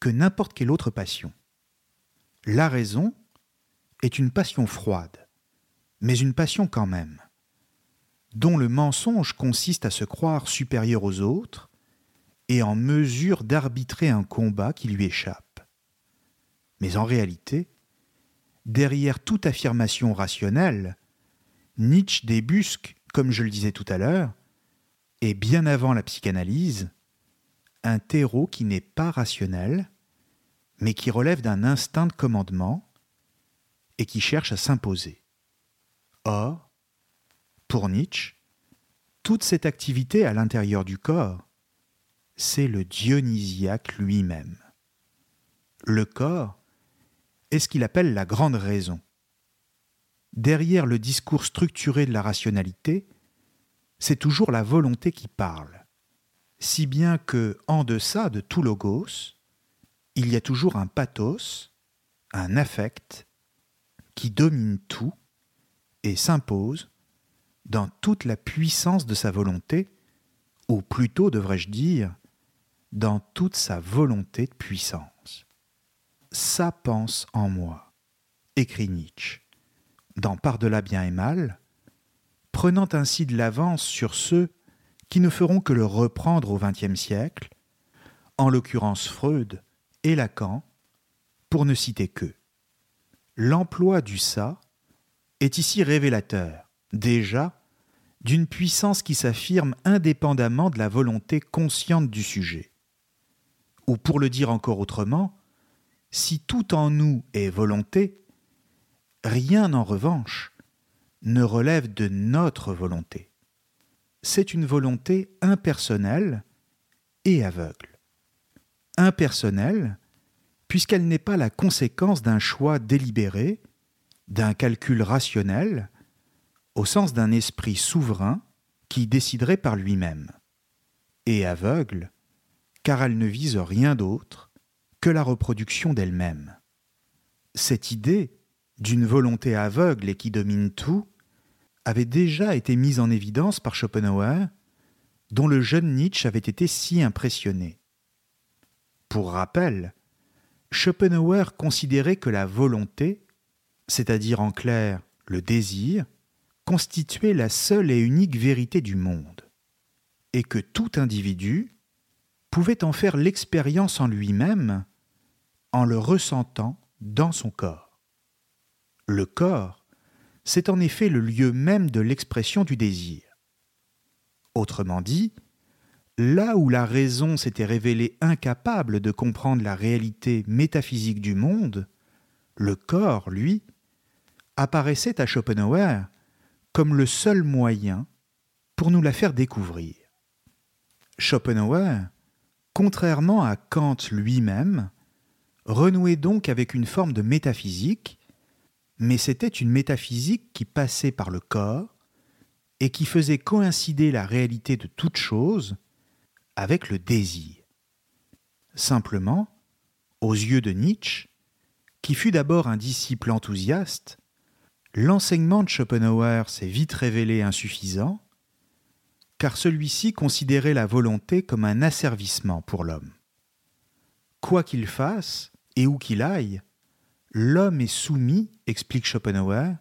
que n'importe quelle autre passion. La raison est une passion froide, mais une passion quand même, dont le mensonge consiste à se croire supérieur aux autres et en mesure d'arbitrer un combat qui lui échappe. Mais en réalité, derrière toute affirmation rationnelle, Nietzsche débusque, comme je le disais tout à l'heure, et bien avant la psychanalyse, un terreau qui n'est pas rationnel, mais qui relève d'un instinct de commandement et qui cherche à s'imposer. Or, pour Nietzsche, toute cette activité à l'intérieur du corps, c'est le dionysiaque lui-même. Le corps est ce qu'il appelle la grande raison. Derrière le discours structuré de la rationalité, c'est toujours la volonté qui parle, si bien que, en deçà de tout logos, il y a toujours un pathos, un affect, qui domine tout et s'impose dans toute la puissance de sa volonté, ou plutôt devrais-je dire, dans toute sa volonté de puissance. Ça pense en moi, écrit Nietzsche, dans Par-delà bien et mal, prenant ainsi de l'avance sur ceux qui ne feront que le reprendre au XXe siècle, en l'occurrence Freud et Lacan, pour ne citer qu'eux. L'emploi du ça est ici révélateur, déjà, d'une puissance qui s'affirme indépendamment de la volonté consciente du sujet. Ou pour le dire encore autrement, si tout en nous est volonté, rien en revanche ne relève de notre volonté. C'est une volonté impersonnelle et aveugle. Impersonnelle, puisqu'elle n'est pas la conséquence d'un choix délibéré, d'un calcul rationnel, au sens d'un esprit souverain qui déciderait par lui-même, et aveugle, car elle ne vise rien d'autre que la reproduction d'elle-même. Cette idée d'une volonté aveugle et qui domine tout avait déjà été mise en évidence par Schopenhauer, dont le jeune Nietzsche avait été si impressionné. Pour rappel, Schopenhauer considérait que la volonté, c'est-à-dire en clair le désir, constituait la seule et unique vérité du monde, et que tout individu, pouvait en faire l'expérience en lui-même en le ressentant dans son corps. Le corps, c'est en effet le lieu même de l'expression du désir. Autrement dit, là où la raison s'était révélée incapable de comprendre la réalité métaphysique du monde, le corps, lui, apparaissait à Schopenhauer comme le seul moyen pour nous la faire découvrir. Schopenhauer contrairement à Kant lui-même, renouait donc avec une forme de métaphysique, mais c'était une métaphysique qui passait par le corps et qui faisait coïncider la réalité de toute chose avec le désir. Simplement, aux yeux de Nietzsche, qui fut d'abord un disciple enthousiaste, l'enseignement de Schopenhauer s'est vite révélé insuffisant car celui-ci considérait la volonté comme un asservissement pour l'homme. Quoi qu'il fasse, et où qu'il aille, l'homme est soumis, explique Schopenhauer,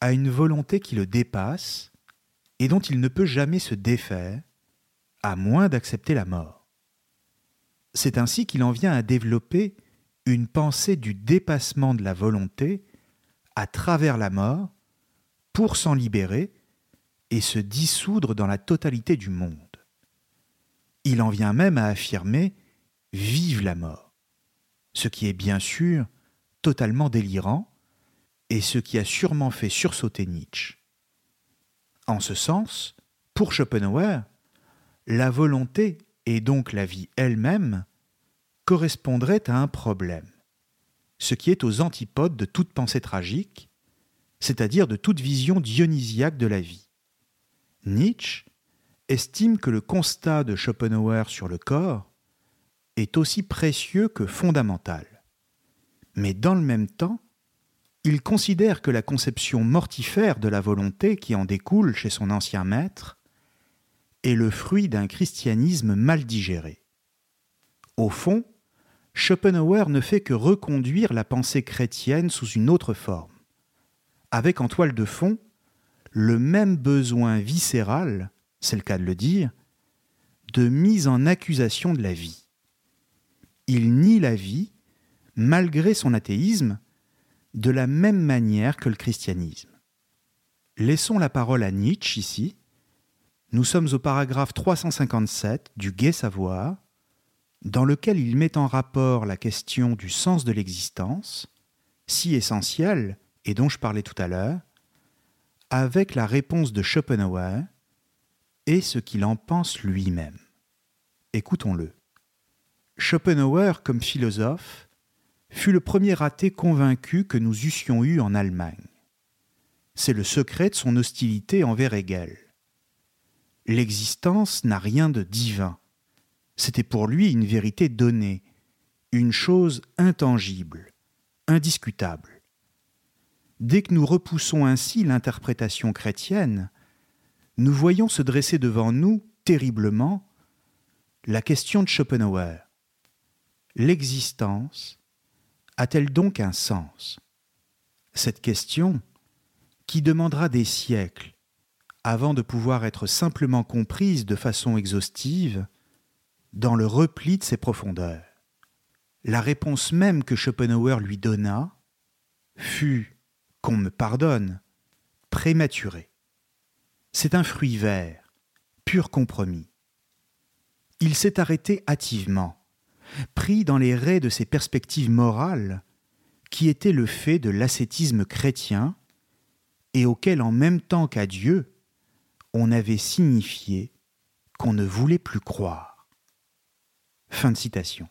à une volonté qui le dépasse et dont il ne peut jamais se défaire, à moins d'accepter la mort. C'est ainsi qu'il en vient à développer une pensée du dépassement de la volonté à travers la mort pour s'en libérer et se dissoudre dans la totalité du monde. Il en vient même à affirmer Vive la mort, ce qui est bien sûr totalement délirant et ce qui a sûrement fait sursauter Nietzsche. En ce sens, pour Schopenhauer, la volonté et donc la vie elle-même correspondrait à un problème, ce qui est aux antipodes de toute pensée tragique, c'est-à-dire de toute vision dionysiaque de la vie. Nietzsche estime que le constat de Schopenhauer sur le corps est aussi précieux que fondamental. Mais dans le même temps, il considère que la conception mortifère de la volonté qui en découle chez son ancien maître est le fruit d'un christianisme mal digéré. Au fond, Schopenhauer ne fait que reconduire la pensée chrétienne sous une autre forme, avec en toile de fond le même besoin viscéral, c'est le cas de le dire, de mise en accusation de la vie. Il nie la vie, malgré son athéisme, de la même manière que le christianisme. Laissons la parole à Nietzsche ici. Nous sommes au paragraphe 357 du Gai Savoir, dans lequel il met en rapport la question du sens de l'existence, si essentielle et dont je parlais tout à l'heure, avec la réponse de Schopenhauer et ce qu'il en pense lui-même. Écoutons-le. Schopenhauer, comme philosophe, fut le premier athée convaincu que nous eussions eu en Allemagne. C'est le secret de son hostilité envers Hegel. L'existence n'a rien de divin. C'était pour lui une vérité donnée, une chose intangible, indiscutable. Dès que nous repoussons ainsi l'interprétation chrétienne, nous voyons se dresser devant nous, terriblement, la question de Schopenhauer. L'existence a-t-elle donc un sens? Cette question, qui demandera des siècles avant de pouvoir être simplement comprise de façon exhaustive, dans le repli de ses profondeurs. La réponse même que Schopenhauer lui donna fut, qu'on me pardonne, prématurée. C'est un fruit vert, pur compromis. Il s'est arrêté hâtivement, pris dans les raies de ses perspectives morales, qui étaient le fait de l'ascétisme chrétien, et auquel en même temps qu'à Dieu, on avait signifié qu'on ne voulait plus croire. Fin de citation.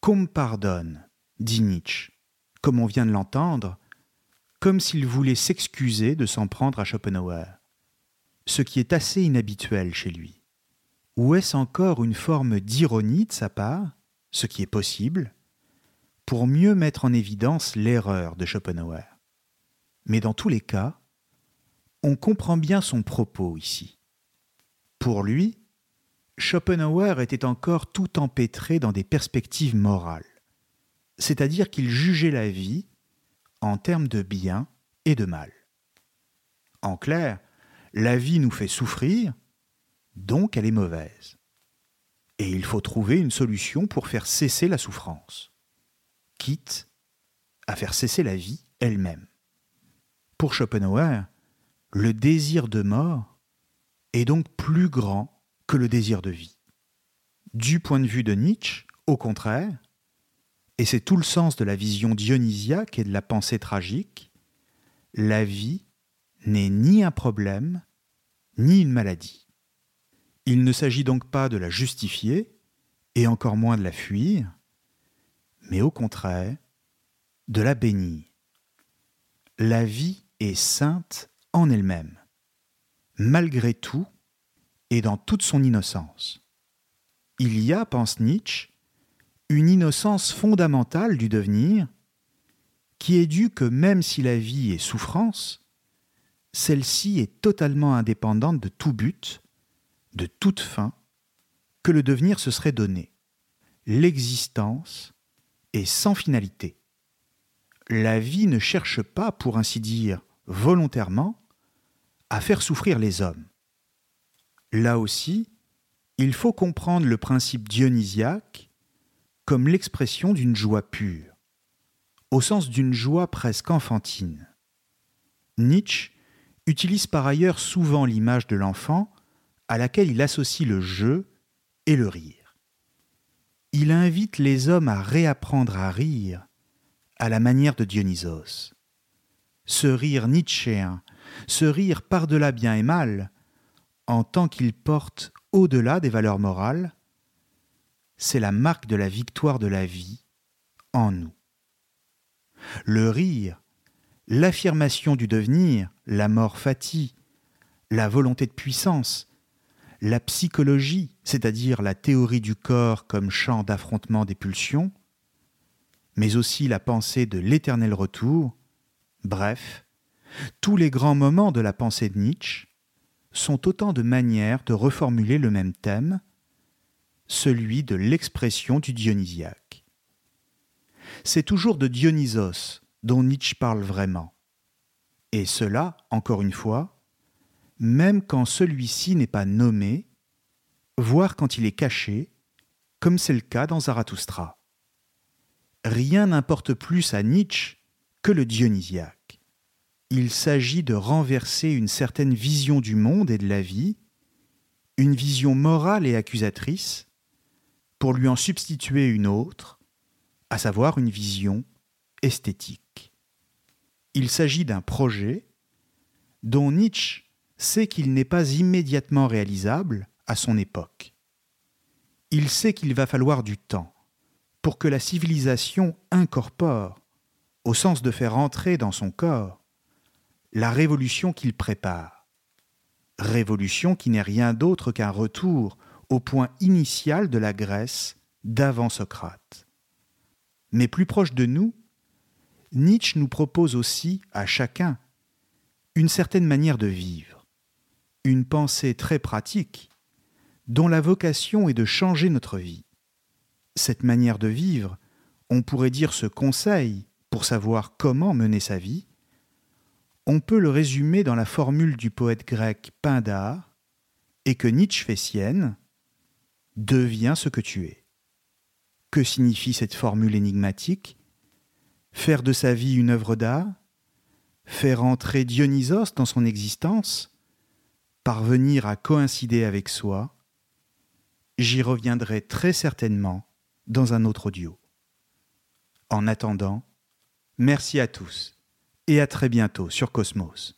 Qu'on me pardonne, dit Nietzsche, comme on vient de l'entendre, comme s'il voulait s'excuser de s'en prendre à Schopenhauer, ce qui est assez inhabituel chez lui. Ou est-ce encore une forme d'ironie de sa part, ce qui est possible, pour mieux mettre en évidence l'erreur de Schopenhauer? Mais dans tous les cas, on comprend bien son propos ici. Pour lui, Schopenhauer était encore tout empêtré dans des perspectives morales, c'est-à-dire qu'il jugeait la vie en termes de bien et de mal. En clair, la vie nous fait souffrir, donc elle est mauvaise. Et il faut trouver une solution pour faire cesser la souffrance, quitte à faire cesser la vie elle-même. Pour Schopenhauer, le désir de mort est donc plus grand que le désir de vie. Du point de vue de Nietzsche, au contraire, et c'est tout le sens de la vision dionysiaque et de la pensée tragique, la vie n'est ni un problème, ni une maladie. Il ne s'agit donc pas de la justifier, et encore moins de la fuir, mais au contraire, de la bénir. La vie est sainte en elle-même, malgré tout et dans toute son innocence. Il y a, pense Nietzsche, une innocence fondamentale du devenir qui est due que même si la vie est souffrance, celle-ci est totalement indépendante de tout but, de toute fin, que le devenir se serait donné. L'existence est sans finalité. La vie ne cherche pas, pour ainsi dire, volontairement à faire souffrir les hommes. Là aussi, il faut comprendre le principe dionysiaque comme l'expression d'une joie pure, au sens d'une joie presque enfantine. Nietzsche utilise par ailleurs souvent l'image de l'enfant à laquelle il associe le jeu et le rire. Il invite les hommes à réapprendre à rire à la manière de Dionysos ce rire nietzschéen, ce rire par-delà bien et mal, en tant qu'il porte au-delà des valeurs morales, c'est la marque de la victoire de la vie en nous. Le rire, l'affirmation du devenir, la mort fatie, la volonté de puissance, la psychologie, c'est-à-dire la théorie du corps comme champ d'affrontement des pulsions, mais aussi la pensée de l'éternel retour, Bref, tous les grands moments de la pensée de Nietzsche sont autant de manières de reformuler le même thème, celui de l'expression du dionysiaque. C'est toujours de Dionysos dont Nietzsche parle vraiment. Et cela, encore une fois, même quand celui-ci n'est pas nommé, voire quand il est caché, comme c'est le cas dans Zarathustra. Rien n'importe plus à Nietzsche que le dionysiaque. Il s'agit de renverser une certaine vision du monde et de la vie, une vision morale et accusatrice, pour lui en substituer une autre, à savoir une vision esthétique. Il s'agit d'un projet dont Nietzsche sait qu'il n'est pas immédiatement réalisable à son époque. Il sait qu'il va falloir du temps pour que la civilisation incorpore, au sens de faire entrer dans son corps, la révolution qu'il prépare. Révolution qui n'est rien d'autre qu'un retour au point initial de la Grèce d'avant Socrate. Mais plus proche de nous, Nietzsche nous propose aussi, à chacun, une certaine manière de vivre, une pensée très pratique, dont la vocation est de changer notre vie. Cette manière de vivre, on pourrait dire ce conseil pour savoir comment mener sa vie, on peut le résumer dans la formule du poète grec Pindare, et que Nietzsche fait sienne Deviens ce que tu es. Que signifie cette formule énigmatique? Faire de sa vie une œuvre d'art? Faire entrer Dionysos dans son existence? Parvenir à coïncider avec soi? J'y reviendrai très certainement dans un autre audio. En attendant, merci à tous et à très bientôt sur Cosmos.